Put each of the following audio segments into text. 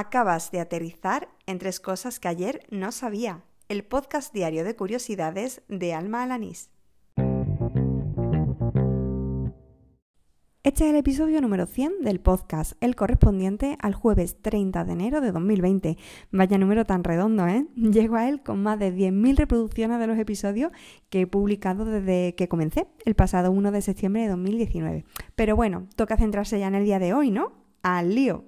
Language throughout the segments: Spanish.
Acabas de aterrizar en tres cosas que ayer no sabía. El podcast diario de curiosidades de Alma Alanís. Este es el episodio número 100 del podcast, el correspondiente al jueves 30 de enero de 2020. Vaya número tan redondo, ¿eh? Llego a él con más de 10.000 reproducciones de los episodios que he publicado desde que comencé, el pasado 1 de septiembre de 2019. Pero bueno, toca centrarse ya en el día de hoy, ¿no? Al lío.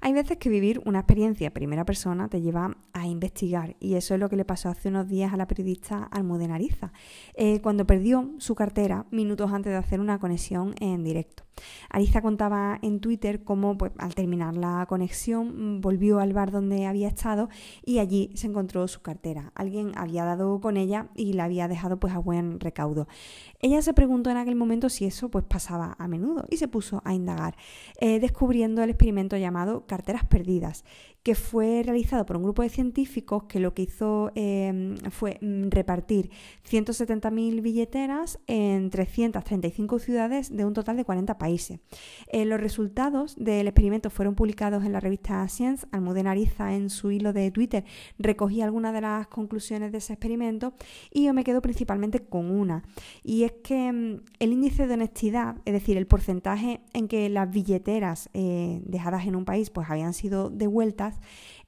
Hay veces que vivir una experiencia en primera persona te lleva a investigar y eso es lo que le pasó hace unos días a la periodista Almudena Ariza, eh, cuando perdió su cartera minutos antes de hacer una conexión en directo. Ariza contaba en Twitter cómo pues, al terminar la conexión volvió al bar donde había estado y allí se encontró su cartera. Alguien había dado con ella y la había dejado pues a buen recaudo. Ella se preguntó en aquel momento si eso pues pasaba a menudo y se puso a indagar, eh, descubriendo el experimento llamado carteras perdidas, que fue realizado por un grupo de científicos que lo que hizo em, fue mm, repartir 170.000 billeteras en 335 ciudades de un total de 40 países. Eh, los resultados del experimento fueron publicados en la revista Science. Almudena Ariza en su hilo de Twitter recogí algunas de las conclusiones de ese experimento y yo me quedo principalmente con una. Y es que mm, el índice de honestidad, es decir, el porcentaje en que las billeteras eh, dejadas en un país pues habían sido devueltas,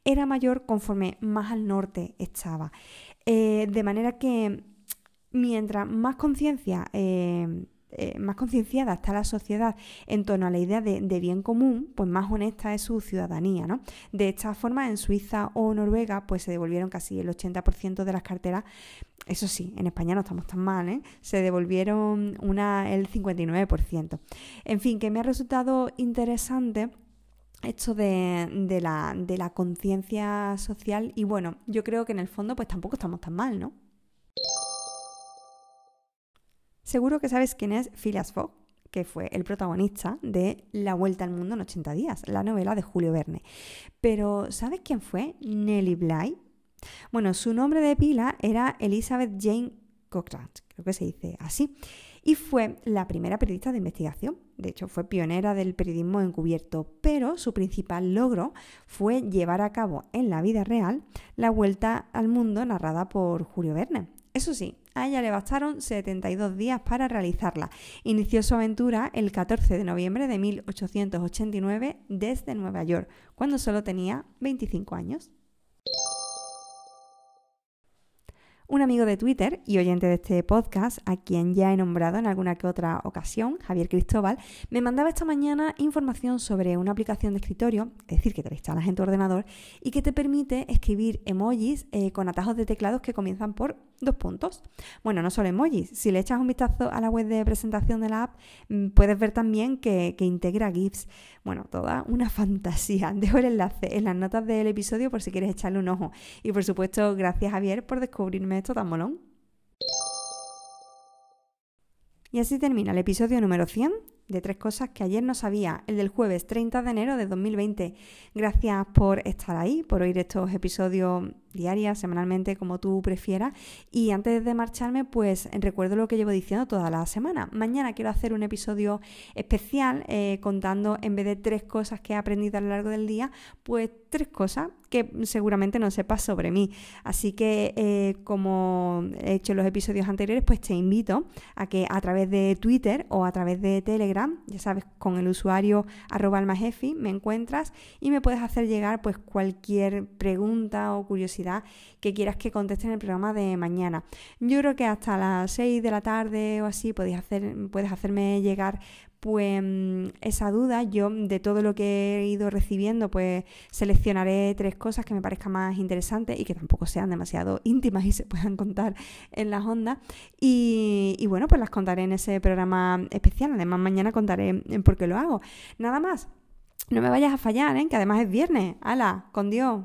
era mayor conforme más al norte estaba. Eh, de manera que mientras más conciencia, eh, eh, más concienciada está la sociedad en torno a la idea de, bien común, pues más honesta es su ciudadanía. ¿no? De esta forma, en Suiza o Noruega, pues se devolvieron casi el 80% de las carteras. Eso sí, en España no estamos tan mal, ¿eh? se devolvieron una, el 59%. En fin, que me ha resultado interesante esto de, la, conciencia social y bueno, yo creo que en el fondo pues tampoco estamos tan mal, ¿no? Seguro que sabes quién es Phileas Fogg, que fue el protagonista de La Vuelta al Mundo en 80 días, la novela de Julio Verne. Pero ¿sabes quién fue Nellie Bly? Bueno, su nombre de pila era Elizabeth Jane Cochrane, creo que se dice así y fue la primera periodista de investigación. De hecho, fue pionera del periodismo encubierto, pero su principal logro fue llevar a cabo en la vida real la vuelta al mundo narrada por Julio Verne. Eso sí, a ella le bastaron 72 días para realizarla. Inició su aventura el 14 de noviembre de 1889 desde Nueva York, cuando solo tenía 25 años. Un amigo de Twitter y oyente de este podcast, a quien ya he nombrado en alguna que otra ocasión, Javier Cristóbal, me mandaba esta mañana información sobre una aplicación de escritorio, es decir, que te la instalas en tu ordenador y que te permite escribir emojis eh, con atajos de teclados que comienzan por dos puntos. Bueno, no solo emojis, si le echas un vistazo a la web de presentación de la app, mm, puedes ver también que, que integra GIFs. Bueno, toda una fantasía. Dejo el enlace en las notas del episodio por si quieres echarle un ojo. Y por supuesto, gracias Javier por descubrirme esto tan molón. Y así termina el episodio número 100 de tres cosas que ayer no sabía, el del jueves 30 de enero de 2020. Gracias por estar ahí, por oír estos episodios diarias, semanalmente, como tú prefieras. Y antes de marcharme, pues recuerdo lo que llevo diciendo toda la semana. Mañana quiero hacer un episodio especial eh, contando, en vez de tres cosas que he aprendido a lo largo del día, pues tres cosas que seguramente no sepas sobre mí. Así que, eh, como he hecho en los episodios anteriores, pues te invito a que a través de Twitter o a través de Telegram, ya sabes, con el usuario arroba almajefi, me encuentras y me puedes hacer llegar pues cualquier pregunta o curiosidad que quieras que conteste en el programa de mañana. Yo creo que hasta las 6 de la tarde o así podéis hacer, puedes hacerme llegar pues esa duda. Yo de todo lo que he ido recibiendo, pues seleccionaré tres cosas que me parezcan más interesantes y que tampoco sean demasiado íntimas y se puedan contar en las ondas. Y, bueno, pues las contaré en ese programa especial. Además, mañana contaré por qué lo hago. Nada más. No me vayas a fallar, ¿eh? que además es viernes. ¡Hala! Con Dios.